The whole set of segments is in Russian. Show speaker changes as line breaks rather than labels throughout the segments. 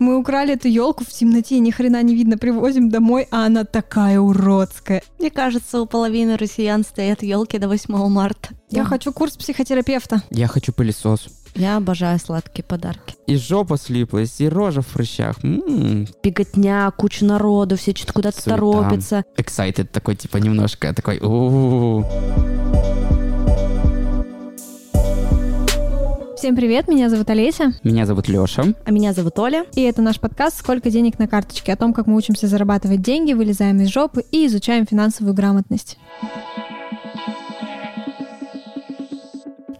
Мы украли эту елку в темноте, ни хрена не видно, привозим домой, а она такая уродская.
Мне кажется, у половины россиян стоят елки до 8 марта.
Я хочу курс психотерапевта.
Я хочу пылесос.
Я обожаю сладкие подарки.
И жопа слиплась, и рожа в прыщах. М-м.
Беготня, куча народу, все что-то куда-то торопятся.
Excited такой, типа, немножко такой. у
Всем привет, меня зовут Олеся,
Меня зовут Лёша.
А меня зовут Оля.
и это наш подкаст «Сколько денег на карточке?» о том, как мы учимся зарабатывать деньги, вылезаем из жопы и изучаем финансовую грамотность.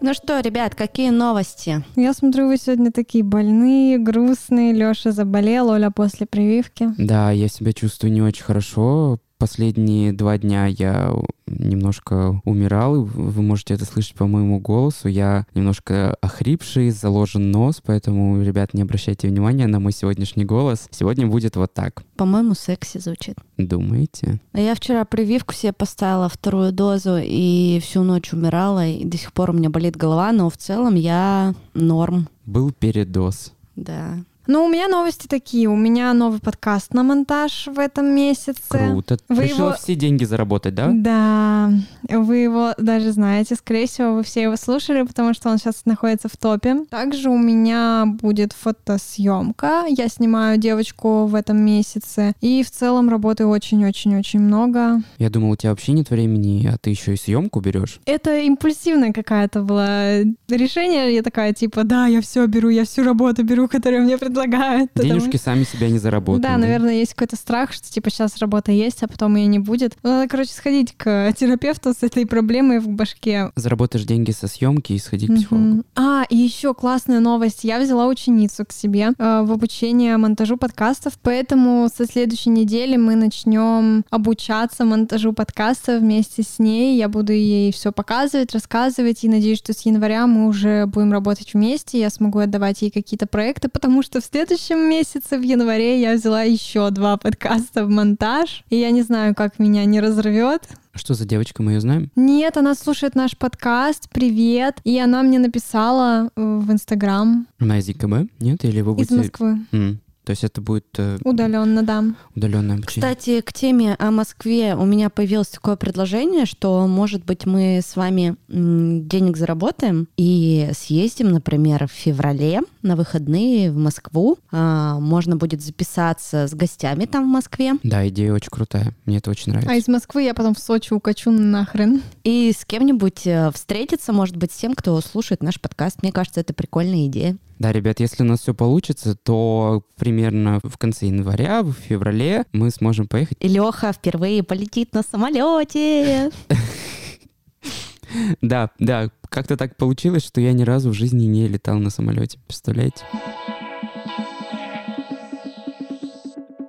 Ну что, ребят, какие новости?
Я смотрю, вы сегодня такие больные, грустные. Лёша заболел, Оля после прививки.
Да, я себя чувствую не очень хорошо. Последние два дня я немножко умирал. Вы можете это слышать по моему голосу. Я немножко охрипший, заложен нос, поэтому, ребят, не обращайте внимания на мой сегодняшний голос. Сегодня будет вот так.
По-моему, секси звучит.
Думаете?
А я вчера прививку себе поставила, вторую дозу, и всю ночь умирала, и до сих пор у меня болит голова, но в целом я норм.
Был передоз.
Да.
Ну, у меня новости такие. У меня новый подкаст на монтаж в этом месяце.
Круто.
Вы
Решила
его-
все деньги заработать, да?
Да, вы его даже знаете, скорее всего, вы все его слушали, потому что он сейчас находится в топе. Также у меня будет фотосъемка. Я снимаю девочку в этом месяце. И в целом работы очень-очень-очень много.
Я думал, у тебя вообще нет времени, а ты еще и съемку берешь.
Это импульсивное какая-то было решение. Я такая, типа, да, я все беру, я всю работу беру, которую мне предлагают. потому-
Денежки сами себя не заработают.
Да, наверное, есть какой-то страх, что типа сейчас работа есть, а потом ее не будет. Ну, Надо, короче, сходить к терапевту с этой проблемой в башке.
Заработаешь деньги со съемки и сходи к психологу.
А, и еще классная новость. Я взяла ученицу к себе э, в обучение монтажу подкастов, поэтому со следующей недели мы начнем обучаться монтажу подкастов вместе с ней. Я буду ей все показывать, рассказывать, и надеюсь, что с января мы уже будем работать вместе. Я смогу отдавать ей какие-то проекты, потому что в следующем месяце, в январе, я взяла еще два подкаста в монтаж, и я не знаю, как меня не разорвет.
Что за девочка, мы ее знаем?
Нет, она слушает наш подкаст. Привет. И она мне написала э, в Инстаграм
Она из ИКБ? Нет? Или вы
из
будете...
Москвы.
М, То есть это будет
Удаленно, да.
удаленное обучение?
Кстати, к теме о Москве у меня появилось такое предложение, что, может быть, мы с вами денег заработаем и съездим, например, в феврале на выходные в Москву. А, можно будет записаться с гостями там в Москве
Да, идея очень крутая. Мне это очень нравится.
А из Москвы я потом в Сочи укачу нахрен.
и с кем-нибудь э, встретиться, может быть, с тем, кто слушает наш подкаст. Мне кажется, это прикольная идея.
Да, ребят, если у нас все получится, то примерно в конце января, в феврале мы сможем поехать.
И Леха впервые полетит на самолете.
Да, да, как-то так получилось, что я ни разу в жизни не летал на самолете. Представляете?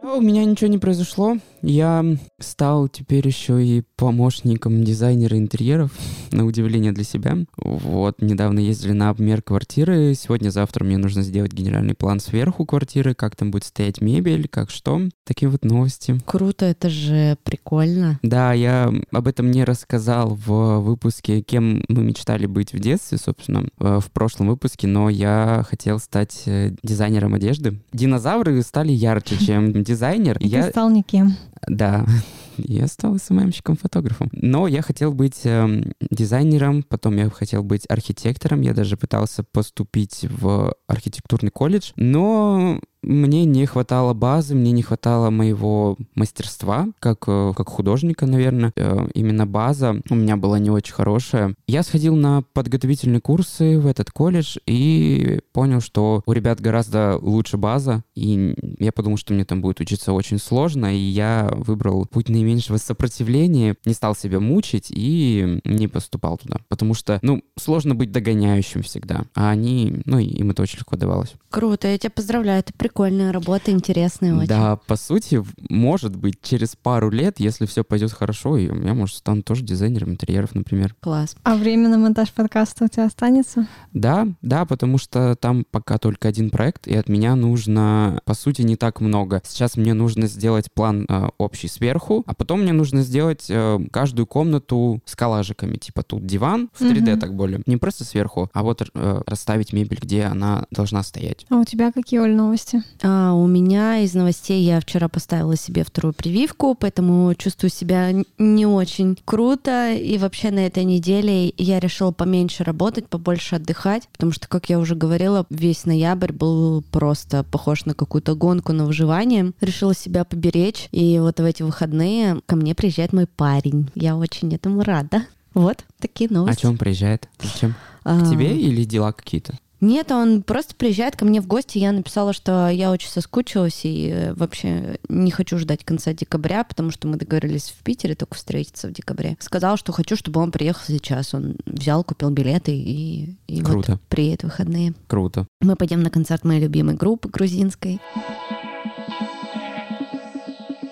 А У меня ничего не произошло. Я стал теперь еще и помощником дизайнера интерьеров, на удивление для себя. Вот, недавно ездили на обмер квартиры. Сегодня-завтра мне нужно сделать генеральный план сверху квартиры, как там будет стоять мебель, как что. Такие вот новости.
Круто, это же прикольно.
Да, я об этом не рассказал в выпуске, кем мы мечтали быть в детстве, собственно, э, в прошлом выпуске, но я хотел стать э, дизайнером одежды. Динозавры стали ярче, чем дизайнер. Я,
стал никем.
Да, я стал СММщиком-фотографом. Но я хотел быть эм, дизайнером, потом я хотел быть архитектором, я даже пытался поступить в архитектурный колледж, но мне не хватало базы, мне не хватало моего мастерства, как, э, как художника, наверное. Э, Именно база у меня была не очень хорошая. Я сходил на подготовительные курсы в этот колледж и понял, что у ребят гораздо лучше база, и я подумал, что мне там будет учиться очень сложно, и я выбрал путь наименьшего сопротивления, не стал себя мучить и не поступал туда. Потому что, ну, сложно быть догоняющим всегда, а они, ну, им это очень легко давалось.
Круто, я тебя поздравляю, это прикольная работа, интересная очень.
Да, по сути, может быть, через пару лет, если все пойдет хорошо, и я, может, стану тоже дизайнером интерьеров, например.
Класс.
А время на монтаж подкаста у тебя останется?
Да, да, потому что там пока только один проект, и от меня нужно, по сути, не так много. Сейчас мне нужно сделать план э, общий сверху, а потом мне нужно сделать э, каждую комнату с коллажиками. Типа тут диван в 3D
Мгм.
так более. Не просто сверху, а вот э, расставить мебель, где она должна стоять.
А у тебя какие, Оль, новости?
А, у меня из новостей я вчера поставила себе вторую прививку, поэтому чувствую себя не очень круто. И вообще на этой неделе я решила поменьше работать, побольше отдыхать, потому что, как я уже говорила, весь ноябрь был просто похож на какую-то гонку на выживание. Решила себя поберечь, и вот в эти выходные ко мне приезжает мой парень. Я очень этому рада. Вот такие новости.
А чем приезжает? Зачем?
А,
К тебе или дела какие-то?
Нет, он просто приезжает ко мне в гости. Я написала, что я очень соскучилась и э, вообще не хочу ждать конца декабря, потому что мы договорились в Питере только встретиться в декабре. Сказал, что хочу, чтобы он приехал сейчас. Он взял, купил билеты и, и
Круто.
вот приедет в выходные.
Круто.
Мы пойдем на концерт моей любимой группы грузинской.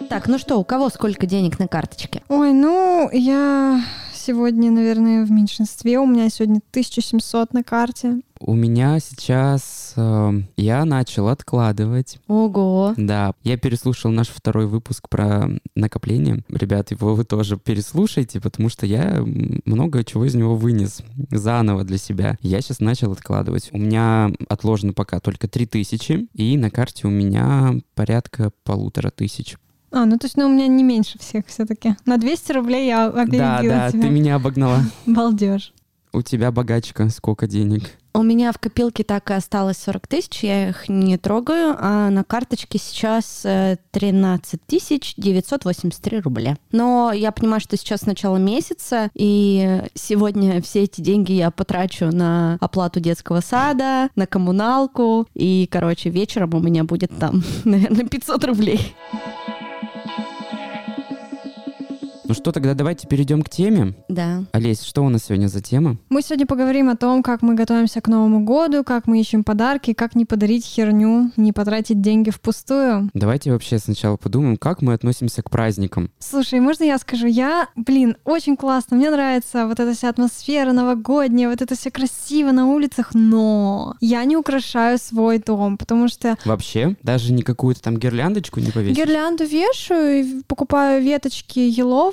Так, ну что, у кого сколько денег на карточке?
Ой, ну, я сегодня, наверное, в меньшинстве. У меня сегодня 1700 на карте.
У меня сейчас э, я начал откладывать.
Ого.
Да, я переслушал наш второй выпуск про накопление. Ребят, его вы тоже переслушайте, потому что я много чего из него вынес заново для себя. Я сейчас начал откладывать. У меня отложено пока только 3000, и на карте у меня порядка полутора тысяч.
А, ну то есть, ну, у меня не меньше всех все-таки. На 200 рублей я
Да,
опередила
да,
тебя.
ты меня обогнала.
Балдеж.
У тебя богачка, сколько денег?
У меня в копилке так и осталось 40 тысяч, я их не трогаю, а на карточке сейчас э, 13 тысяч 983 рубля. Но я понимаю, что сейчас начало месяца, и сегодня все эти деньги я потрачу на оплату детского сада, на коммуналку, и, короче, вечером у меня будет там, наверное, 500 рублей. Thank you.
Ну что, тогда давайте перейдем к теме.
Да.
Олесь, что у нас сегодня за тема?
Мы сегодня поговорим о том, как мы готовимся к Новому году, как мы ищем подарки, как не подарить херню, не потратить деньги впустую.
Давайте вообще сначала подумаем, как мы относимся к праздникам.
Слушай, можно я скажу? Я, блин, очень классно. Мне нравится вот эта вся атмосфера новогодняя, вот это все красиво на улицах, но я не украшаю свой дом, потому что
Вообще, даже не какую-то там гирляндочку не повесить?
Гирлянду вешаю, и покупаю веточки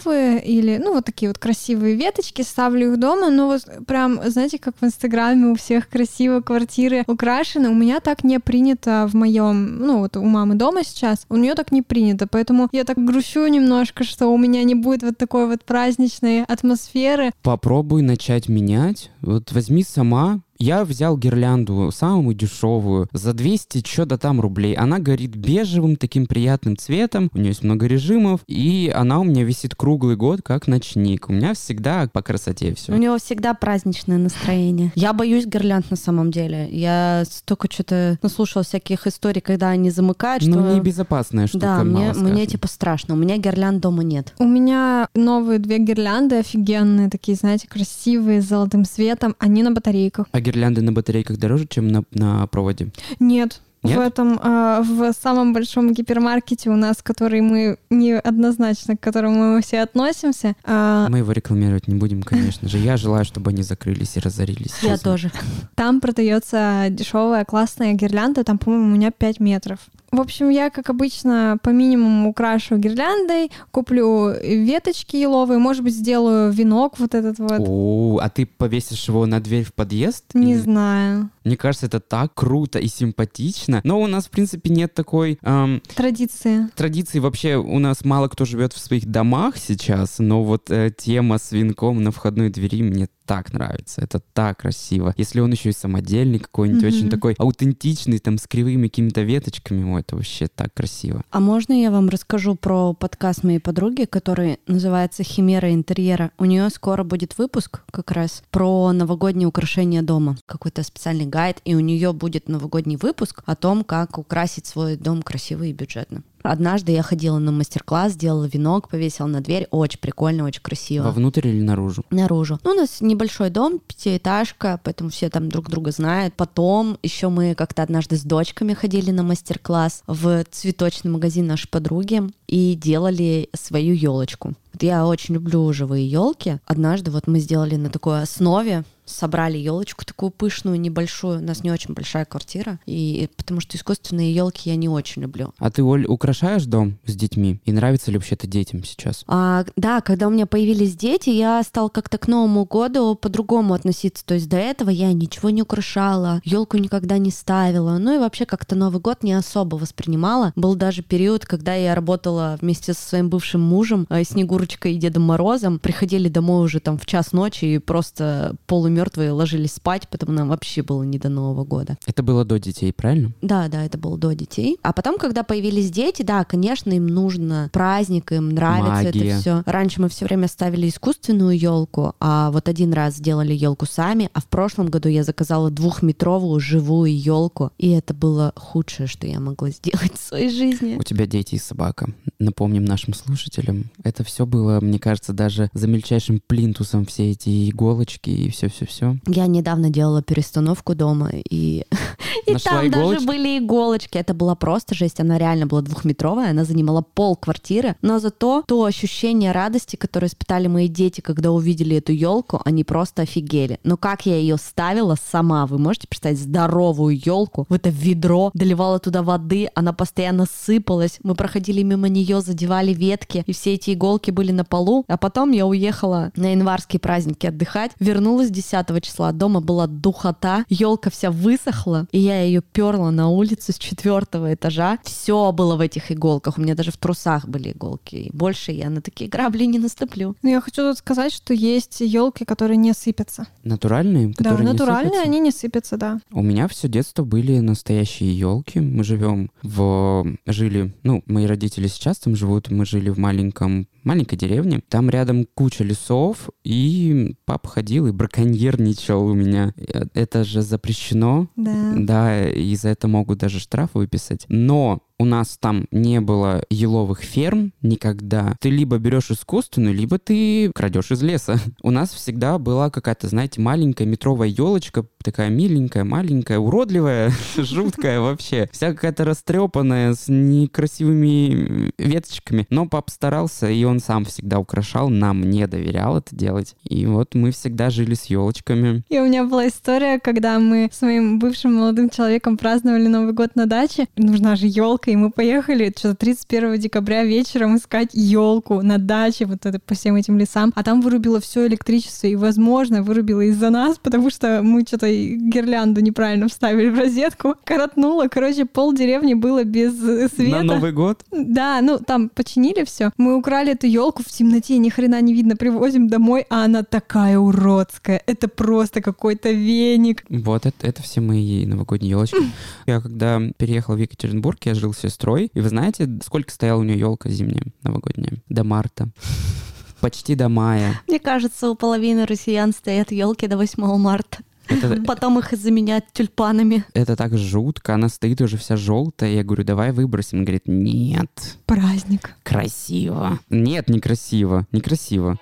еловые или, ну, вот такие вот красивые веточки, ставлю их дома, но вот прям, знаете, как в Инстаграме у всех красиво квартиры украшены, у меня так не принято в моем, ну, вот у мамы дома сейчас, у нее так не принято, поэтому я так грущу немножко, что у меня не будет вот такой вот праздничной атмосферы.
Попробуй начать менять. Вот возьми сама. Я взял гирлянду самую дешевую за 200 что-то там рублей. Она горит бежевым таким приятным цветом. У нее есть много режимов. И она у меня висит круглый год как ночник. У меня всегда по красоте
У
все.
него всегда праздничное настроение. Я боюсь гирлянд на самом деле. Я столько что-то наслушала всяких историй, когда они замыкают, что...
Ну, небезопасная штука,
да, мне, мне типа страшно. У меня гирлянд дома нет.
У меня новые две гирлянды офигенные, такие, знаете, красивые, с золотым светом, они на батарейках.
А гирлянды на батарейках дороже, чем на, на проводе?
Нет.
Нет?
В этом, а, в самом большом гипермаркете у нас, который мы неоднозначно, к которому мы все относимся, а,
Мы его рекламировать не будем, конечно же. Я желаю, чтобы они закрылись и разорились.
Я
честно.
тоже.
там продается дешевая классная гирлянда, там, по-моему, у меня 5 метров. В общем, я, как обычно, по минимуму украшу гирляндой, куплю веточки еловые, может быть, сделаю венок вот этот вот.
О, а ты повесишь его на дверь в подъезд?
Не
Или-
знаю.
Мне кажется, это так круто и симпатично. Но у нас, в принципе, нет такой эм,
Традиции.
традиции. Вообще, у нас мало кто живет в своих домах сейчас, но вот э, тема с венком на входной двери мне так нравится. Это так красиво. Если он еще и самодельный какой-нибудь,
Мгм.
очень такой аутентичный, там, с кривыми какими-то веточками, ой, это вообще так красиво.
А можно я вам расскажу про подкаст моей подруги, который называется «Химера интерьера»? У нее скоро будет выпуск как раз про новогодние украшения дома. Какой-то специальный гайд, и у нее будет новогодний выпуск о том, как украсить свой дом красиво и бюджетно. Однажды я ходила на мастер-класс, сделала венок, повесила на дверь. Очень прикольно, очень красиво.
Вовнутрь или наружу?
наружу. Ну, у нас небольшой дом, пятиэтажка, поэтому все там друг друга знают. Потом еще мы как-то однажды с дочками ходили на мастер-класс в цветочный магазин нашей подруги и делали свою елочку. Я очень люблю живые елки. Однажды вот мы сделали на такой основе собрали елочку такую пышную, небольшую. У нас не очень большая квартира, и потому что искусственные елки я не очень люблю.
А ты, Оль, украшаешь дом с детьми? И нравится ли вообще это детям сейчас?
А, да, когда у меня появились дети, я стал как-то к Новому году по-другому относиться. То есть до этого я ничего не украшала, елку никогда не ставила. Ну и вообще как-то Новый год не особо воспринимала. Был даже период, когда я работала вместе со своим бывшим мужем, э, Снегурочкой и Дедом Морозом. Приходили домой уже там в час ночи и просто полумертвые ложились спать, потому нам вообще было не до Нового года.
Это было до детей, правильно?
Да, да, это было до детей. А потом, когда появились дети, да, конечно, им нужно праздник, им нравится
Магия.
это все. Раньше мы все время ставили искусственную елку, а вот один раз сделали елку сами, а в прошлом году я заказала двухметровую живую елку, и это было худшее, что я могла сделать в своей жизни.
У тебя дети и собака. Напомним нашим слушателям, это все было, мне кажется, даже за мельчайшим плинтусом все эти иголочки и все-все-все.
Я недавно делала перестановку дома, и, и
Нашла
там даже
иголочки?
были иголочки. Это была просто жесть. Она реально была двухметровая, она занимала пол квартиры. Но зато то ощущение радости, которое испытали мои дети, когда увидели эту елку, они просто офигели. Но как я ее ставила сама, вы можете представить здоровую елку в это ведро, доливала туда воды, она постоянно сыпалась. Мы проходили мимо нее, задевали ветки, и все эти иголки были на полу. А потом я уехала на январские праздники отдыхать, вернулась 10 числа, дома была духота, елка вся высохла, и я ее перла на улицу с четвертого этажа. Все было в этих иголках, у меня даже в трусах были иголки. И больше я на такие грабли не наступлю.
Ну, я хочу тут сказать, что есть елки, которые не сыпятся.
Натуральные, которые
да,
не
натуральные,
сыпятся?
они не сыпятся, да.
У меня все детство были настоящие елки. Мы живем в... Жили... Ну, мои родители сейчас там живут. Мы жили в маленьком маленькой деревне. Там рядом куча лесов, и папа ходил и браконьерничал у меня. Э, Это же запрещено.
Да.
Да, и за это могут даже штраф выписать. Но у нас там не было еловых ферм никогда. Ты либо берешь искусственную, либо ты крадешь из леса. У нас всегда была какая-то, знаете, маленькая метровая елочка, такая миленькая, маленькая, уродливая, жуткая вообще. Вся какая-то растрепанная, с некрасивыми веточками. Но пап старался, и он сам всегда украшал, нам не доверял это делать. И вот мы всегда жили с елочками.
И у меня была история, когда мы с моим бывшим молодым человеком праздновали Новый год на даче. Нужна же елка, и мы поехали что-то 31 декабря вечером искать елку на даче, вот это по всем этим лесам. А там вырубило все электричество, и, возможно, вырубило из-за нас, потому что мы что-то гирлянду неправильно вставили в розетку. Коротнуло. Короче, пол деревни было без э, света.
На Новый год?
Да, ну там починили все. Мы украли эту елку в темноте, ни хрена не видно, привозим домой, а она такая уродская. Это просто какой-то веник.
Вот это, это все мои новогодние елочки. Я когда переехал в Екатеринбург, я жил с сестрой. И вы знаете, сколько стояла у нее елка зимняя новогодняя? До марта. Почти до мая.
Мне кажется, у половины россиян стоят елки до 8 марта.
Это,
Потом их заменяют тюльпанами.
это так жутко. Она стоит уже вся желтая. Я говорю, давай выбросим. Он говорит, нет,
Праздник.
красиво. Нет, некрасиво. Некрасиво.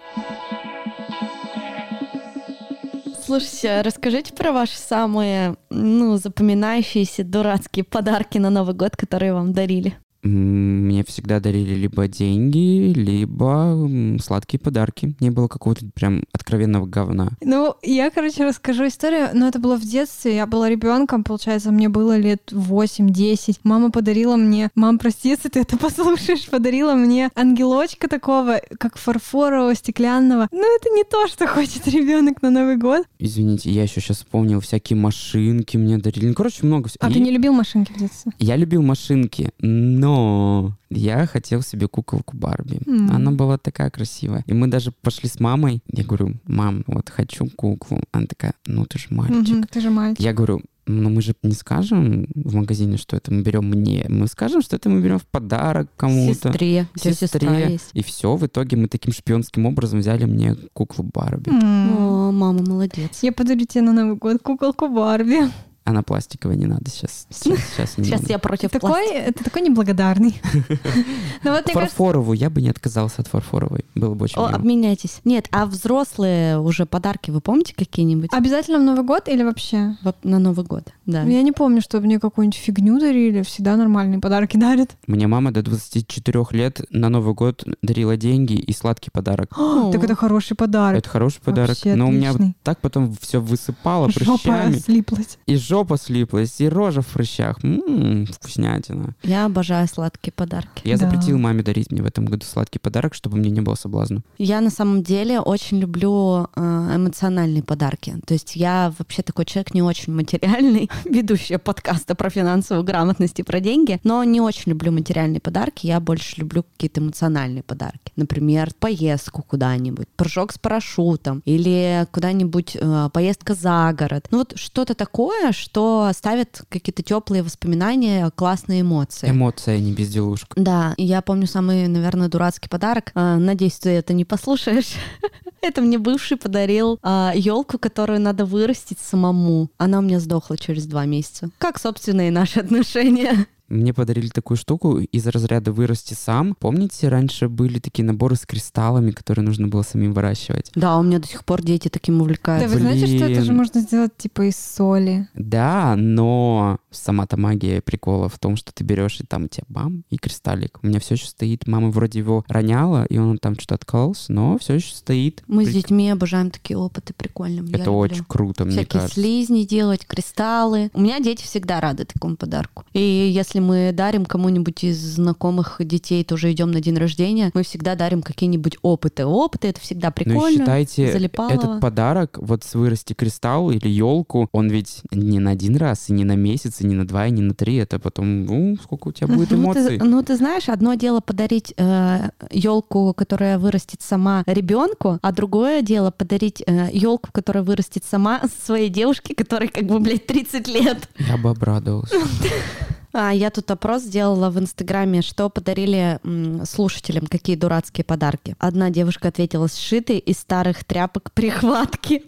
Слушайте, а расскажите про ваши самые, ну, запоминающиеся дурацкие подарки на Новый год, которые вам дарили.
Мне всегда дарили либо деньги, либо сладкие подарки. Не было какого-то прям откровенного говна.
Ну, я, короче, расскажу историю, но это было в детстве, я была ребенком, получается, мне было лет 8-10. Мама подарила мне, мам, прости, если ты это послушаешь, подарила мне ангелочка такого, как фарфорового, стеклянного. Ну, это не то, что хочет ребенок на Новый год.
Извините, я еще сейчас вспомнил, всякие машинки мне дарили. Ну, короче, много всего.
А ты не любил машинки в детстве?
Я любил машинки, но я хотел себе куколку Барби.
М.
Она была такая красивая. И мы даже пошли с мамой. Я говорю, мам, вот хочу куклу. Она такая, ну ты же мальчик.
Мгм, ты же мальчик.
Я говорю, ну мы же не скажем в магазине, что это мы берем мне. Мы скажем, что это мы берем в подарок кому-то.
Сестре.
Сестре.
сестра есть.
И все, в итоге мы таким шпионским образом взяли мне куклу Барби.
М.
О, мама молодец.
Я подарю тебе на Новый год куколку Барби.
Она пластиковая, не надо сейчас. Сейчас, сейчас не
Сейчас
надо.
я против
Такой,
пластика.
это такой неблагодарный. Ну
Фарфоровую, я бы не отказался от фарфоровой. Было бы очень
обменяйтесь. Нет, а взрослые уже подарки вы помните какие-нибудь?
обязательно в Новый год или вообще?
Во- На Новый год, да.
Я не помню, чтобы мне какую-нибудь фигню дарили. Всегда нормальные подарки дарят.
Мне мама до 24 лет на Новый год дарила деньги и сладкий подарок.
Так это хороший подарок.
Это хороший подарок. Но у меня так потом все высыпало
Жопа
прыщами.
слиплась.
И жопа слиплась, и рожа в прыщах. М, вкуснятина.
Я обожаю сладкие подарки.
Я
Да.
запретил маме дарить мне в этом году сладкий подарок, чтобы мне не было соблазна.
Я на самом деле очень люблю э, эмоциональные подарки. То есть я вообще такой человек не очень материальный, ведущая подкаста про финансовую грамотность и про деньги, но не очень люблю материальные подарки. Я больше люблю какие-то эмоциональные подарки. Например, поездку куда-нибудь, прыжок с парашютом или куда-нибудь э, поездка за город. Ну вот что-то такое, что оставит какие-то теплые воспоминания, классные эмоции.
Эмоция, а не безделушка.
Да, я помню самый, наверное, дурацкий подарок. А, Надеюсь, ты это не послушаешь. Это мне бывший подарил елку, которую надо вырастить самому. Она у меня сдохла через два месяца. Как, собственно, и наши отношения.
Мне подарили такую штуку из разряда «вырасти сам». Помните, раньше были такие наборы с кристаллами, которые нужно было самим выращивать?
Да, у меня до сих пор дети таким
Да
увлекаются.
вы знаете, что это же
Блин.
можно сделать типа из соли?
Да, но сама-то магия прикола в том, что ты берешь и там у тебя бам, и кристаллик. У меня все еще стоит. Мама вроде его роняла, и он там что-то откололся, но все еще стоит.
Мы с
Прик-
детьми обожаем такие опыты, прикольно. Я
Это
люблю.
очень круто, мне
Всякие
кажется.
слизни делать, кристаллы. У меня дети всегда рады такому подарку. И если мы дарим кому-нибудь из знакомых детей, тоже идем на день рождения, мы всегда дарим какие-нибудь опыты. Опыты это всегда
Ну и
прикольно.
считайте,
залипалово.
этот подарок, вот с вырасти кристалл или елку, он ведь не на один раз, и не на месяц, и не на два, и не на три. Это потом, ну, сколько у тебя будет
Ну,
эмоций.
ты, ну, ты знаешь, одно дело подарить елку, которая вырастет сама ребенку, а другое дело подарить елку, которая вырастет сама своей девушке, которой как бы, блядь, 30 лет.
Я бы обрадовался.
А, я тут опрос сделала в Инстаграме, что подарили слушателям, какие дурацкие подарки. Одна девушка ответила, сшитые из старых тряпок прихватки.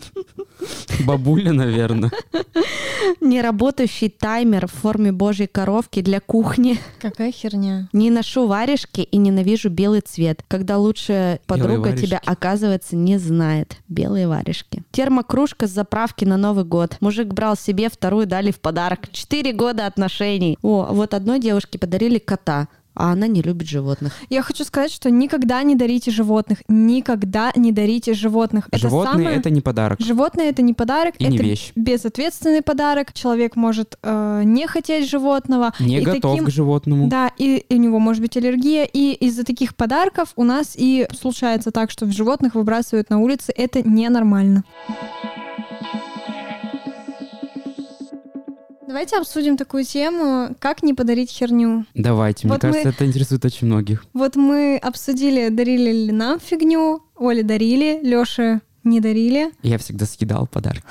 Бабуля, наверное.
Неработающий таймер в форме божьей коровки для кухни.
Какая херня.
Не ношу варежки и ненавижу белый цвет, когда лучшая подруга тебя, оказывается, не знает. Белые варежки. Термокружка с заправки на Новый год. Мужик брал себе, вторую дали в подарок. Четыре года отношений. О, вот одной девушке подарили кота, а она не любит животных.
Я хочу сказать, что никогда не дарите животных. Никогда не дарите животных. Это
Животные
самое-
это не подарок.
Животное это не подарок,
И не
это
вещь.
безответственный подарок. Человек может э, не хотеть животного.
Не
и
готов
таким-
к животному.
Да, и, и у него может быть аллергия, и из-за таких подарков у нас и случается так, что животных выбрасывают на улице. Это ненормально. Давайте обсудим такую тему, как не подарить херню.
Давайте, мне
Вот мы-
кажется, это интересует очень многих.
Вот мы обсудили, дарили ли нам фигню, Оле дарили, Лёше не дарили.
Я всегда съедал подарки.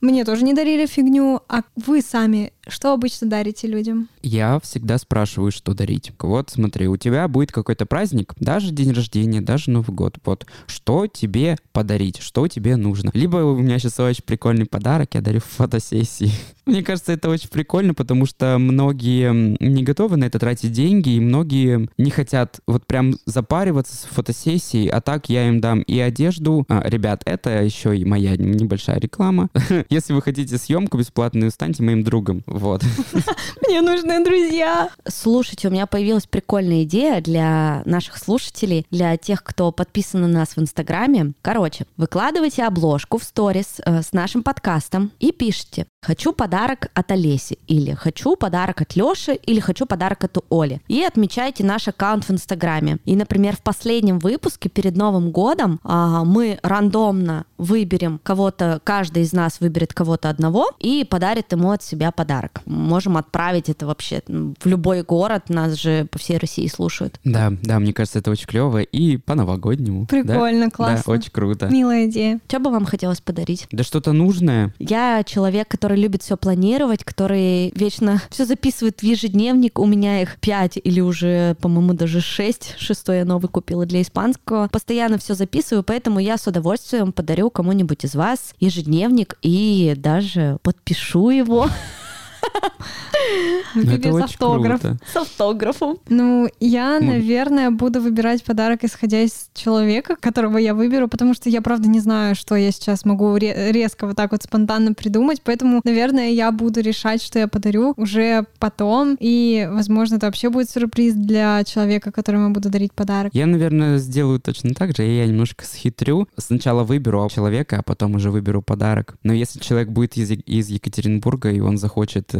Мне тоже не дарили фигню. А вы сами что обычно дарите людям?
Я всегда спрашиваю, что дарить. Вот смотри, у тебя будет какой-то праздник, даже день рождения, даже Новый год. Вот что тебе подарить, что тебе нужно. Либо у меня сейчас очень прикольный подарок, я дарю фотосессии. Мне кажется, это очень прикольно, потому что многие не готовы на это тратить деньги, и многие не хотят вот прям запариваться с фотосессией, а так я им дам и одежду. А, ребят, это еще и моя небольшая реклама. Если вы хотите съемку бесплатную, станьте моим другом. Вот.
Мне нужны друзья.
Слушайте, у меня появилась прикольная идея для наших слушателей, для тех, кто подписан на нас в Инстаграме. Короче, выкладывайте обложку в сторис э, с нашим подкастом и пишите «Хочу подарок от Олеси» или «Хочу подарок от Лёши» или «Хочу подарок от Оли». И отмечайте наш аккаунт в Инстаграме. И, например, в последнем выпуске перед Новым годом а, мы рандомно выберем кого-то, каждый из нас выберет кого-то одного и подарит ему от себя подарок. Можем отправить это вообще в любой город, нас же по всей России слушают.
Да, да, мне кажется, это очень клево и по-новогоднему. да?
Прикольно, классно.
Да, очень круто.
Милая идея.
Что бы вам хотелось подарить?
Да что-то нужное.
Я человек, который который любит все планировать, который вечно все записывает в ежедневник. У меня их пять или уже, по-моему, даже шесть. Шестой я новый купила для испанского. Постоянно все записываю, поэтому я с удовольствием подарю кому-нибудь из вас ежедневник и даже подпишу его.
Ну, это
Без
очень
автограф.
круто.
С автографом.
Ну, я,
Ну.
наверное, буду выбирать подарок, исходя из человека, которого я выберу, потому что я, правда, не знаю, что я сейчас могу ре- резко вот так вот спонтанно придумать, поэтому, наверное, я буду решать, что я подарю уже потом, и, возможно, это вообще будет сюрприз для человека, которому я буду дарить подарок.
Я, наверное, сделаю точно так же. Я немножко схитрю. Сначала выберу человека, а потом уже выберу подарок. Но если человек будет из, из Екатеринбурга, и он захочет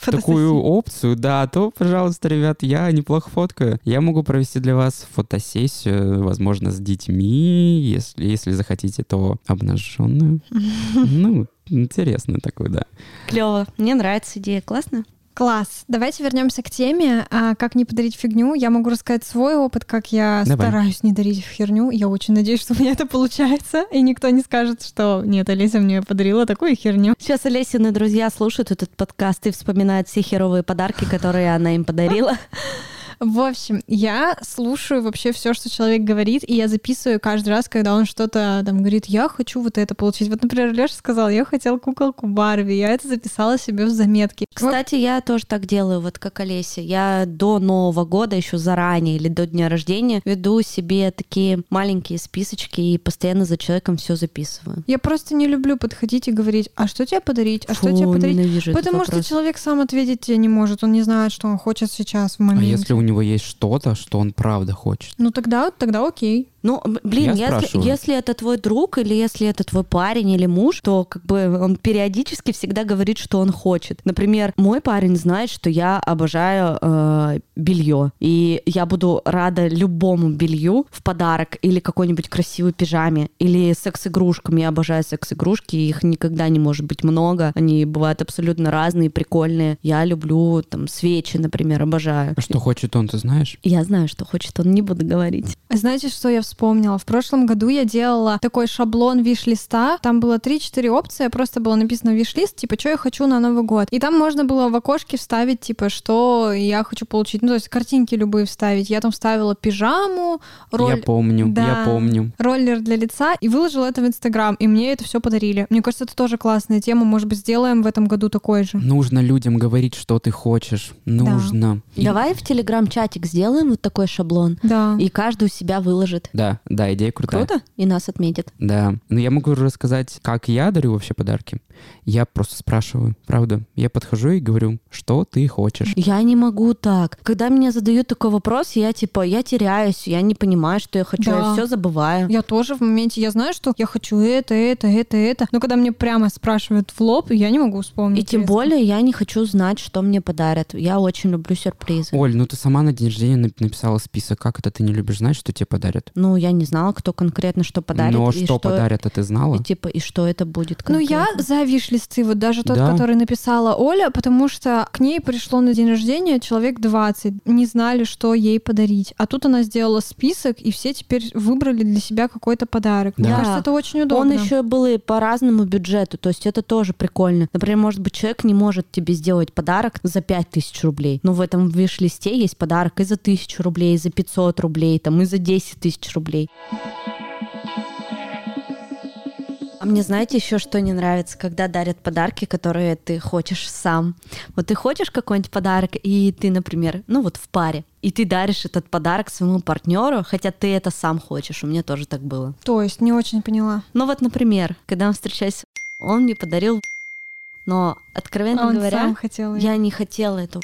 такую опцию, да, то, пожалуйста, ребят, я неплохо фоткаю. Я могу провести для вас фотосессию, возможно, с детьми, если, если захотите, то обнаженную. Ну, интересно такой, да.
Клево. Мне нравится идея. Классно.
Класс. Давайте вернемся к теме. А как не подарить фигню? Я могу рассказать свой опыт, как я
Давай.
стараюсь не дарить херню. Я очень надеюсь, что у меня это получается, и никто не скажет, что нет, Олеся мне подарила такую херню.
Сейчас Олесины друзья слушают этот подкаст и вспоминают все херовые подарки, которые она им подарила.
В общем, я слушаю вообще все, что человек говорит, и я записываю каждый раз, когда он что-то там говорит, я хочу вот это получить. Вот, например, Леша сказал, я хотел куколку Барби, я это записала себе в заметки.
Кстати, я тоже так делаю, вот как Олеся. Я до Нового года, еще заранее или до дня рождения, веду себе такие маленькие списочки и постоянно за человеком все записываю.
Я просто не люблю подходить и говорить, а что тебе подарить, а что тебе
Фу,
подарить. Потому что
вопрос.
человек сам ответить тебе не может, он не знает, что он хочет сейчас в
А
моменте.
если у него есть что-то, что он правда хочет?
Ну тогда, тогда окей.
Ну, блин,
Я
если,
спрашиваю.
если это твой друг или если это твой парень или муж, то как бы он периодически всегда говорит, что он хочет. Например, мой парень знает, что я обожаю э, белье, и я буду рада любому белью в подарок или какой-нибудь красивой пижаме или секс-игрушкам. Я обожаю секс-игрушки, их никогда не может быть много, они бывают абсолютно разные, прикольные. Я люблю там свечи, например, обожаю.
А что хочет он, ты знаешь?
Я знаю, что хочет он, не буду говорить.
Знаете, что я вспомнила? В прошлом году я делала такой шаблон виш-листа. Там было 3-4 опции, просто было написано виш-лист, типа, что я хочу на Новый год. И там можно было в окошке вставить, типа, что я хочу получить. Ну, то есть картинки любые вставить. Я там вставила пижаму, роль...
Я помню,
Да.
я помню.
роллер для лица и выложила это в Инстаграм, и мне это все подарили. Мне кажется, это тоже классная тема. Может быть, сделаем в этом году такой же.
Нужно людям говорить, что ты хочешь. Нужно. И-
Давай в телеграм-чатик сделаем вот такой шаблон.
Да.
И каждый у себя выложит.
Да, да, идея крутая.
Круто? И нас отметит.
Да. Но я могу рассказать, как я дарю вообще подарки. Я просто спрашиваю, правда. Я подхожу и говорю, что ты хочешь.
Я не могу так. Когда меня задают такой вопрос, я типа, я теряюсь, я не понимаю, что я хочу,
Да.
я все забываю.
Я тоже в моменте, я знаю, что я хочу это, это, это, это. Но когда мне прямо спрашивают в лоб, я не могу вспомнить.
И тем
резко.
более я не хочу знать, что мне подарят. Я очень люблю сюрпризы.
Оль, ну ты сама на день рождения нап- написала список. Как это ты не любишь знать, что тебе подарят?
Ну, я не знала, кто конкретно что подарит.
Но
и
что подарят, а ты знала?
И типа, и что это будет
Ну, я
конкретно.
за виш-листы, вот даже тот,
Да.
который написала Оля, потому что к ней пришло на день рождения человек 20, не знали, что ей подарить. А тут она сделала список, и все теперь выбрали для себя какой-то подарок. Мне
Да.
кажется, это очень удобно.
Он еще был и по разному бюджету, то есть это тоже прикольно. Например, может быть, человек не может тебе сделать подарок за 5000 рублей, но в этом виш-листе есть подарок и за 1000 рублей, и за 500 рублей, там, и за 10 тысяч рублей. А мне знаете еще что не нравится, когда дарят подарки, которые ты хочешь сам. Вот ты хочешь какой-нибудь подарок, и ты, например, ну вот в паре, и ты даришь этот подарок своему партнеру, хотя ты это сам хочешь. У меня тоже так было.
То есть, не очень поняла.
Ну вот, например, когда мы встречались, он мне подарил, но откровенно
А он
говоря,
сам хотел.
я не хотела эту.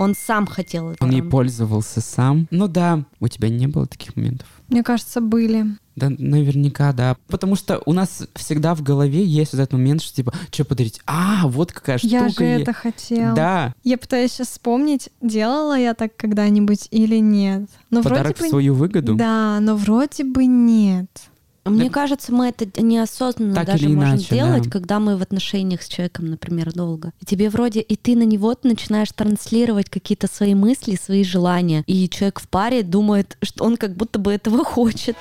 Он сам хотел это.
Он ей пользовался сам. Ну да, у тебя не было таких моментов.
Мне кажется, были.
Да, наверняка, да. Потому что у нас всегда в голове есть вот этот момент, что типа, что подарить? А, вот какая штука.
Я же это хотела.
Да,
Я пытаюсь сейчас вспомнить, делала я так когда-нибудь или нет. Но
подарок
вроде
в
бы...
свою выгоду.
Да, но вроде бы нет.
Мне кажется, мы это неосознанно
Так
даже можем
иначе,
делать,
да.
когда мы в отношениях с человеком, например, долго. И тебе вроде, и ты на него начинаешь транслировать какие-то свои мысли, свои желания. И человек в паре думает, что он как будто бы этого хочет.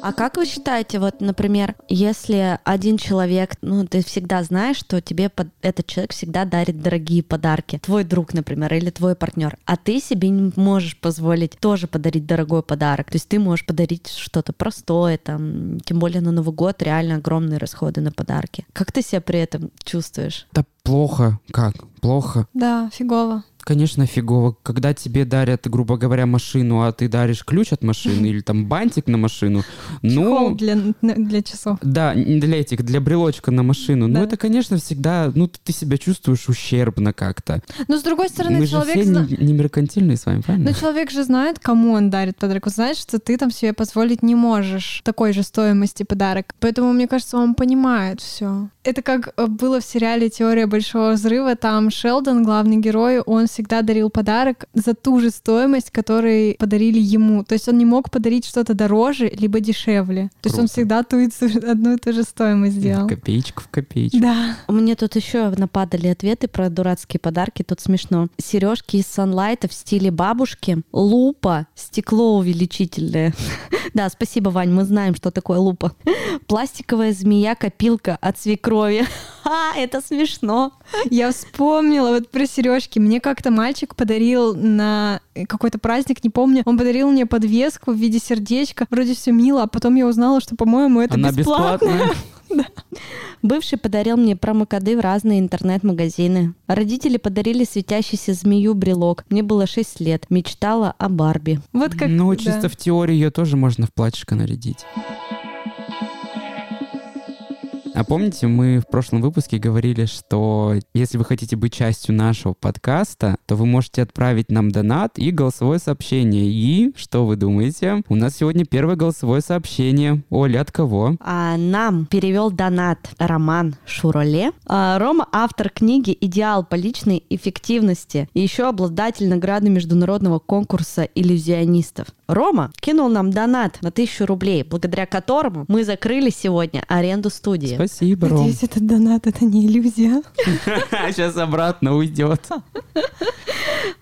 А как вы считаете, вот, например, если один человек, ну, ты всегда знаешь, что тебе под... этот человек всегда дарит дорогие подарки, твой друг, например, или твой партнер, а ты себе не можешь позволить тоже подарить дорогой подарок, то есть ты можешь подарить что-то простое, там, тем более на Новый год реально огромные расходы на подарки. Как ты себя при этом чувствуешь?
Да плохо. Как? Плохо.
Да, фигово.
Конечно, фигово. Когда тебе дарят, грубо говоря, машину, а ты даришь ключ от машины или там бантик на машину, ну...
для, для часов.
Да, для этих, для брелочка на машину. Ну,
Да.
это, конечно, всегда, ну, ты себя чувствуешь ущербно как-то.
Но с другой стороны,
Мы же
человек...
все
зна-
не, не меркантильные с вами, правильно?
Но человек же знает, кому он дарит подарок. Он знает, что ты там себе позволить не можешь такой же стоимости подарок. Поэтому, мне кажется, он понимает все. Это как э, было в сериале «Теория большого взрыва». Там Шелдон, главный герой, он всегда дарил подарок за ту же стоимость, которой подарили ему. То есть он не мог подарить что-то дороже, либо дешевле. То есть он
Круто.
всегда ту и ту- одну и ту же стоимость сделал.
Копеечку в копеечку.
Да.
Мне тут еще нападали ответы про дурацкие подарки, тут смешно. Сережки из Санлайта в стиле бабушки, лупа, стекло увеличительное. Да, спасибо, Вань, мы знаем, что такое лупа. Пластиковая змея-копилка от свекрови. Ха, это смешно.
Я вспомнила вот про сережки. Мне как-то мальчик подарил на какой-то праздник, не помню. Он подарил мне подвеску в виде сердечка. Вроде все мило, а потом я узнала, что, по-моему, это
Она
бесплатно.
бесплатная.
Бывший подарил мне промокоды в разные интернет-магазины. Родители подарили светящийся змею-брелок. Мне было 6 лет. Мечтала о Барби.
Вот как...
Ну,
да.
чисто в теории ее тоже можно в платьишко нарядить. А помните, мы в прошлом выпуске говорили, что если вы хотите быть частью нашего подкаста, то вы можете отправить нам донат и голосовое сообщение. И что вы думаете? У нас сегодня первое голосовое сообщение. Оля, от кого?
А нам перевел донат Роман Шуроле. А, Рома автор книги «Идеал по личной эффективности» и еще обладатель награды международного конкурса иллюзионистов. Рома кинул нам донат на тысячу рублей, благодаря которому мы закрыли сегодня аренду студии.
Спасибо, Ром.
Надеюсь, этот донат — это не иллюзия.
Сейчас обратно уйдет.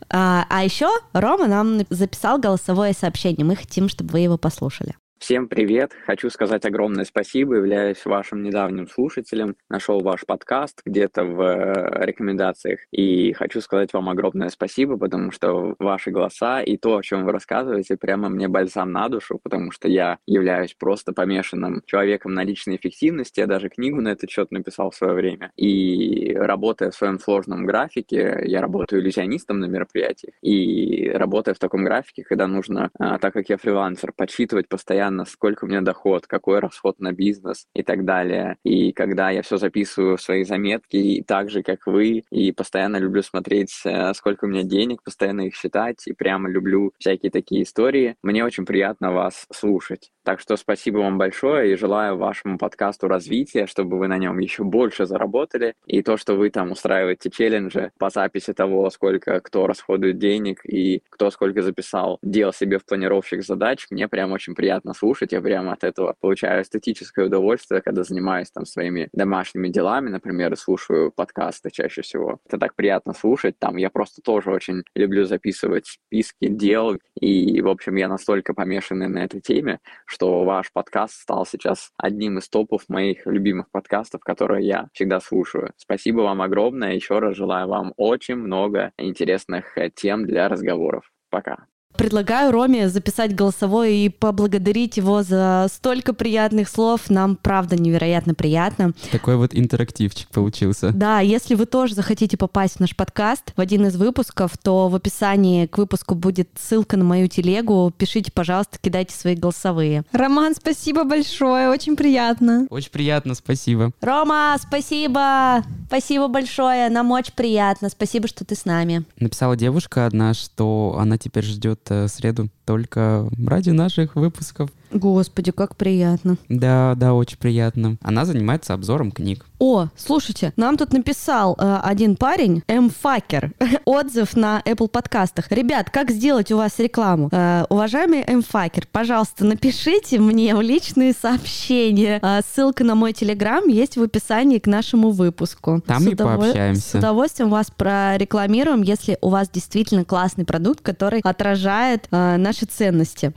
А, а еще Рома нам записал голосовое сообщение. Мы хотим, чтобы вы его послушали.
Всем привет! Хочу сказать огромное спасибо. Являюсь вашим недавним слушателем. Нашел ваш подкаст где-то в э, рекомендациях. И хочу сказать вам огромное спасибо, потому что ваши голоса и то, о чем вы рассказываете, прямо мне бальзам на душу, потому что я являюсь просто помешанным человеком на личной эффективности. Я даже книгу на этот счет написал в свое время. И работая в своем сложном графике, я работаю иллюзионистом на мероприятиях. И работая в таком графике, когда нужно, а, так как я фрилансер, подсчитывать постоянно, сколько у меня доход, какой расход на бизнес и так далее. И когда я все записываю в свои заметки, и так же, как вы, и постоянно люблю смотреть, э, сколько у меня денег, постоянно их считать, и прямо люблю всякие такие истории, мне очень приятно вас слушать. Так что спасибо вам большое и желаю вашему подкасту развития, чтобы вы на нем еще больше заработали. И то, что вы там устраиваете челленджи по записи того, сколько кто расходует денег и кто сколько записал дел себе в планировщик задач, мне прям очень приятно слушать. Я прям от этого получаю эстетическое удовольствие, когда занимаюсь там своими домашними делами, например, и слушаю подкасты чаще всего. Это так приятно слушать. Там я просто тоже очень люблю записывать списки дел. И, в общем, я настолько помешанный на этой теме, что ваш подкаст стал сейчас одним из топов моих любимых подкастов, которые я всегда слушаю. Спасибо вам огромное. Еще раз желаю вам очень много интересных э, тем для разговоров. Пока.
Предлагаю Роме записать голосовое и поблагодарить его за столько приятных слов. Нам, правда, невероятно приятно.
Такой вот интерактивчик получился.
Да, если вы тоже захотите попасть в наш подкаст в один из выпусков, то в описании к выпуску будет ссылка на мою телегу. Пишите, пожалуйста, кидайте свои голосовые.
Роман, спасибо большое, очень приятно.
Очень приятно, спасибо.
Рома, спасибо! Спасибо большое, нам очень приятно. Спасибо, что ты с нами.
Написала девушка одна, что она теперь ждет среду только ради наших выпусков.
Господи, как приятно.
Да, да, очень приятно. Она занимается обзором книг.
О, слушайте, нам тут написал э, один парень, Мфакер, отзыв на Apple подкастах. Ребят, как сделать у вас рекламу? Э, уважаемый Мфакер, пожалуйста, напишите мне в личные сообщения. Э, ссылка на мой телеграм есть в описании к нашему выпуску.
Там
С
и пообщаемся.
С удовольствием вас прорекламируем, если у вас действительно классный продукт, который отражает э, наши ценности.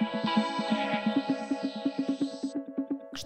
thank you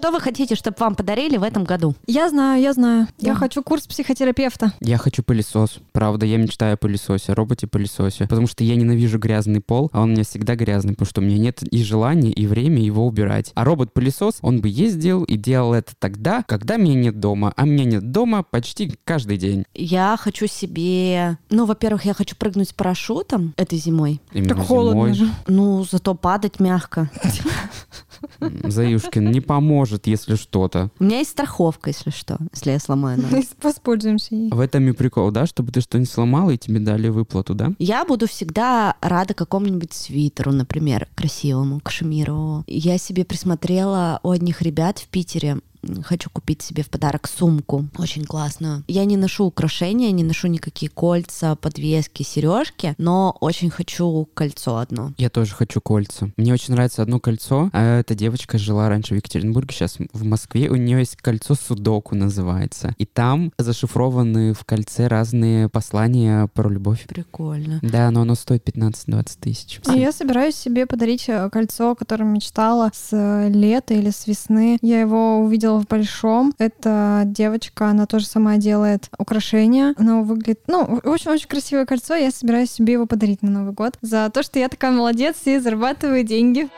Что вы хотите, чтобы вам подарили в этом году?
Я знаю, я знаю. Я
Да.
хочу курс психотерапевта.
Я хочу пылесос. Правда, я мечтаю о пылесосе, о роботе-пылесосе. Потому что я ненавижу грязный пол, а он у меня всегда грязный, потому что у меня нет и желания, и времени его убирать. А робот-пылесос, он бы ездил и делал это тогда, когда меня нет дома. А меня нет дома почти каждый день.
Я хочу себе... Ну, во-первых, я хочу прыгнуть с парашютом этой зимой.
Именно
Так холодно
зимой.
же.
Ну, зато падать мягко.
Заюшкин, не поможет, если что-то.
У меня есть страховка, если что, если я сломаю ногу.
Воспользуемся ей.
В этом и прикол, да, чтобы ты что-нибудь сломал, и тебе дали выплату, да?
Я буду всегда рада какому-нибудь свитеру, например, красивому, кашемировому. Я себе присмотрела у одних ребят в Питере Хочу купить себе в подарок сумку, очень классную. Я не ношу украшения, не ношу никакие кольца, подвески, сережки, но очень хочу кольцо одно.
Я тоже хочу кольца. Мне очень нравится одно кольцо. А Эта девочка жила раньше в Екатеринбурге, сейчас в Москве. У нее есть кольцо Судоку называется. И там зашифрованы в кольце разные послания про любовь.
Прикольно.
Да, но оно стоит 15-20 тысяч.
И Я собираюсь себе подарить э, кольцо, о котором мечтала с э, лета или с весны. Я его увидела в Большом. Это девочка, она тоже сама делает украшения. Оно выглядит... Ну, очень-очень красивое кольцо. Я собираюсь себе его подарить на Новый год. За то, что я такая молодец и зарабатываю деньги.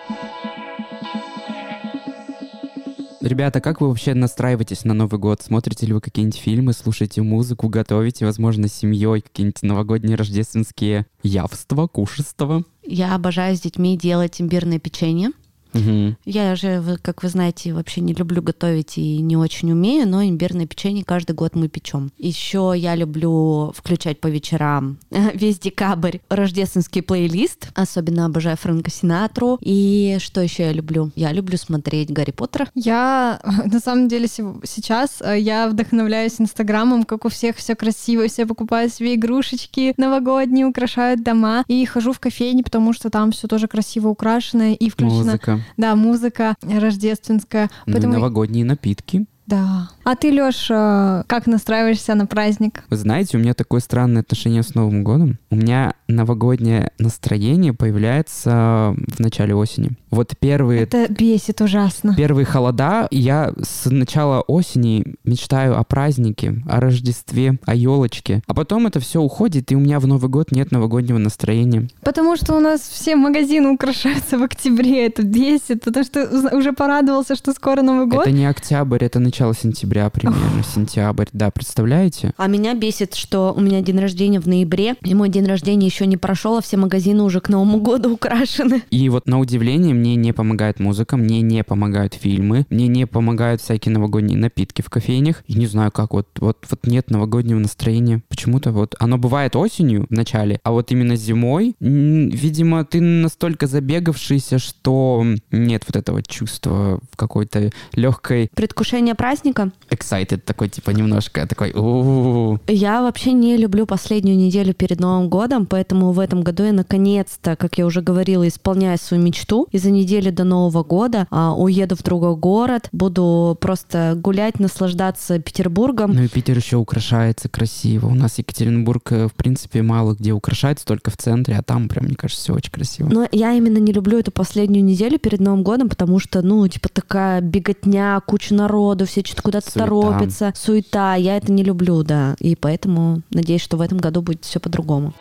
Ребята, как вы вообще настраиваетесь на Новый год? Смотрите ли вы какие-нибудь фильмы, слушаете музыку, готовите, возможно, с семьей какие-нибудь новогодние рождественские явства, кушества?
Я обожаю с детьми делать имбирное печенье.
Мгм.
Я же, как вы знаете, вообще не люблю готовить и не очень умею, но имбирное печенье каждый год мы печем. Еще я люблю включать по вечерам весь декабрь рождественский плейлист. Особенно обожаю Фрэнка Синатру. И что еще я люблю? Я люблю смотреть Гарри Поттера.
Я, на самом деле, сейчас э, я вдохновляюсь Инстаграмом, как у всех все красиво, все покупают себе игрушечки новогодние, украшают дома. И хожу в кофейни, потому что там все тоже красиво украшено и включена...
Музыка.
Да, музыка рождественская.
Ну
Поэтому...
новогодние напитки.
Да. А ты, Лёш, э, как настраиваешься на праздник?
Вы знаете, у меня такое странное отношение с Новым годом. У меня новогоднее настроение появляется в начале осени. Вот первые
Это бесит ужасно.
Первые холода, я с начала осени мечтаю о празднике, о Рождестве, о елочке. А потом это все уходит, и у меня в Новый год нет новогоднего настроения.
Потому что у нас все магазины украшаются в октябре. Это бесит, потому что уже порадовался, что скоро Новый год.
Это не октябрь, это начало сентября примерно, сентябрь. Да, представляете?
А меня бесит, что у меня день рождения в ноябре, и мой день рождения еще не прошел, а все магазины уже к Новому году украшены.
И вот на удивление мне не помогает музыка, мне не помогают фильмы, мне не помогают всякие новогодние напитки в кофейнях. И не знаю, как вот, вот, вот нет новогоднего настроения. Почему-то вот оно бывает осенью в начале, а вот именно зимой, видимо, ты настолько забегавшийся, что нет вот этого чувства какой-то легкой
Предвкушение праздника.
excited такой, типа немножко такой у
Я вообще не люблю последнюю неделю перед Новым годом, поэтому в этом году я наконец-то, как я уже говорила, исполняю свою мечту. И за неделю до Нового года а, уеду в другой город, буду просто гулять, наслаждаться Петербургом.
Ну и Питер еще украшается красиво. У нас Екатеринбург, э, в принципе, мало где украшается, только в центре, а там прям, мне кажется, все очень красиво.
Но я именно не люблю эту последнюю неделю перед Новым годом, потому что, ну, типа такая беготня, куча народу, все что-то куда-то
Суета.
торопятся, суета. Я это не люблю, да. И поэтому надеюсь, что в этом году будет все по-другому.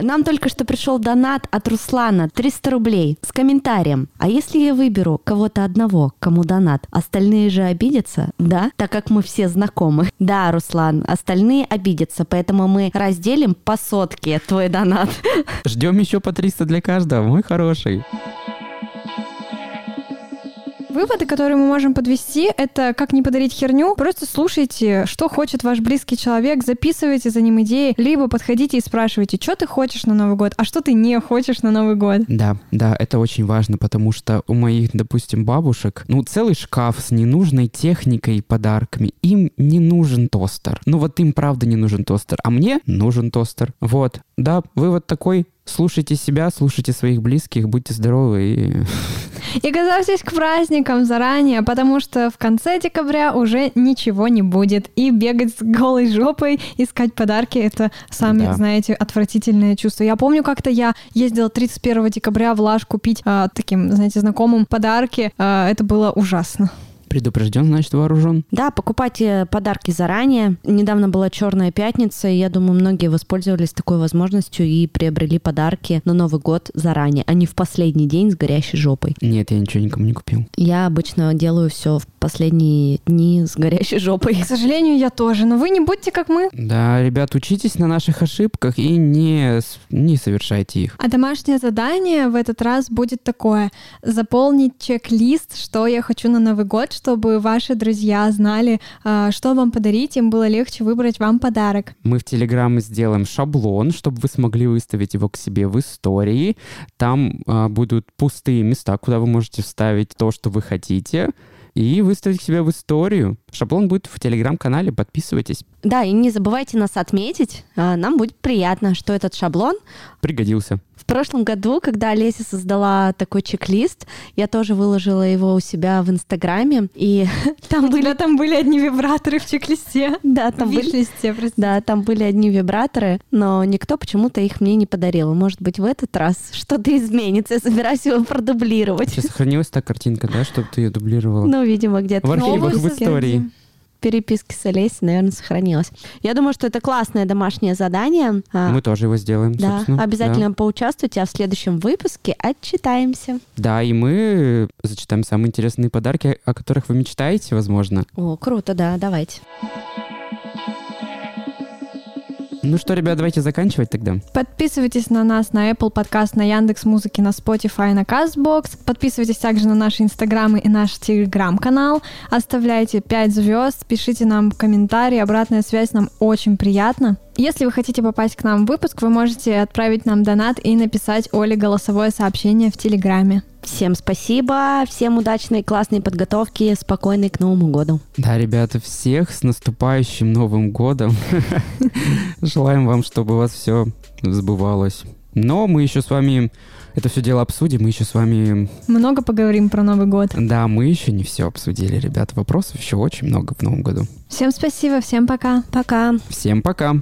Нам только что пришел донат от Руслана 300 рублей с комментарием. А если я выберу кого-то одного, кому донат, остальные же обидятся? Да, так как мы все знакомы. Да, Руслан, остальные обидятся, поэтому мы разделим по сотке твой донат.
Ждем еще по 300 для каждого, мой хороший.
Выводы, которые мы можем подвести, это как не подарить херню. Просто слушайте, что хочет ваш близкий человек, записывайте за ним идеи, либо подходите и спрашивайте, что ты хочешь на Новый год, а что ты не хочешь на Новый год.
Да, да, это очень важно, потому что у моих, допустим, бабушек, ну, целый шкаф с ненужной техникой и подарками. Им не нужен тост. тостер. Ну вот им правда не нужен тостер, а мне нужен тостер. Вот. Да, вывод такой, слушайте себя, слушайте своих близких, будьте здоровы и...
И готовьтесь к праздникам заранее, потому что в конце декабря уже ничего не будет. И бегать с голой жопой, искать подарки — это самое,
Да.
знаете, отвратительное чувство. Я помню, как-то я ездила 31 декабря в Лаж купить а, таким, знаете, знакомым подарки. А, это было ужасно.
Предупрежден, значит вооружен.
Да, покупайте подарки заранее. Недавно была Черная пятница, и я думаю, многие воспользовались такой возможностью и приобрели подарки на Новый год заранее, а не в последний день с горящей жопой.
Нет, я ничего никому не купил.
Я обычно делаю все в последние дни с горящей жопой.
К сожалению, я тоже. Но вы не будьте как мы.
Да, ребят, учитесь на наших ошибках и не, не совершайте их.
А домашнее задание в этот раз будет такое. Заполнить чек-лист, что я хочу на Новый год, чтобы ваши друзья знали, а, что вам подарить, им было легче выбрать вам подарок.
Мы в Телеграме сделаем шаблон, чтобы вы смогли выставить его к себе в истории. Там а, будут пустые места, куда вы можете вставить то, что вы хотите, и выставить к себе в историю. Шаблон будет в Телеграм-канале, подписывайтесь.
Да, и не забывайте нас отметить. А, Нам будет приятно, что этот шаблон
Пригодился.
В прошлом году, когда Олеся создала такой чек-лист, я тоже выложила его у себя в Инстаграме, и там были...
там были одни вибраторы в чек-листе.
Да, там
в
были... Да, там были одни вибраторы, но никто почему-то их мне не подарил. Может быть, в этот раз что-то изменится. Я собираюсь его продублировать.
Сейчас сохранилась та картинка, да, чтобы ты ее дублировала?
Ну, видимо, где-то
В архивах, в истории.
Переписки с Олесей, наверное, сохранилась. Я думаю, что это классное домашнее задание. А,
Мы тоже его сделаем,
Да,
собственно.
обязательно поучаствуйте, а в следующем выпуске отчитаемся.
Да, и мы зачитаем самые интересные подарки, о которых вы мечтаете, возможно.
О, круто, да, давайте.
Ну что, ребят, давайте заканчивать тогда.
Подписывайтесь на нас на Apple Podcast, на Яндекс Музыки, на Spotify, на Castbox. Подписывайтесь также на наши инстаграмы и наш телеграм-канал. Оставляйте 5 звезд, пишите нам комментарии, обратная связь нам очень приятно. Если вы хотите попасть к нам в выпуск, вы можете отправить нам донат и написать Оле голосовое сообщение в Телеграме.
Всем спасибо, всем удачной классной подготовки, спокойной к Новому году.
Да, ребята, всех с наступающим Новым годом. Желаем вам, чтобы у вас все сбывалось. Но мы еще с вами это все дело обсудим. Мы еще с вами...
Много поговорим про Новый год.
Да, мы еще не все обсудили, ребята. Вопросов еще очень много в Новом году.
Всем спасибо, всем пока.
Пока.
Всем пока!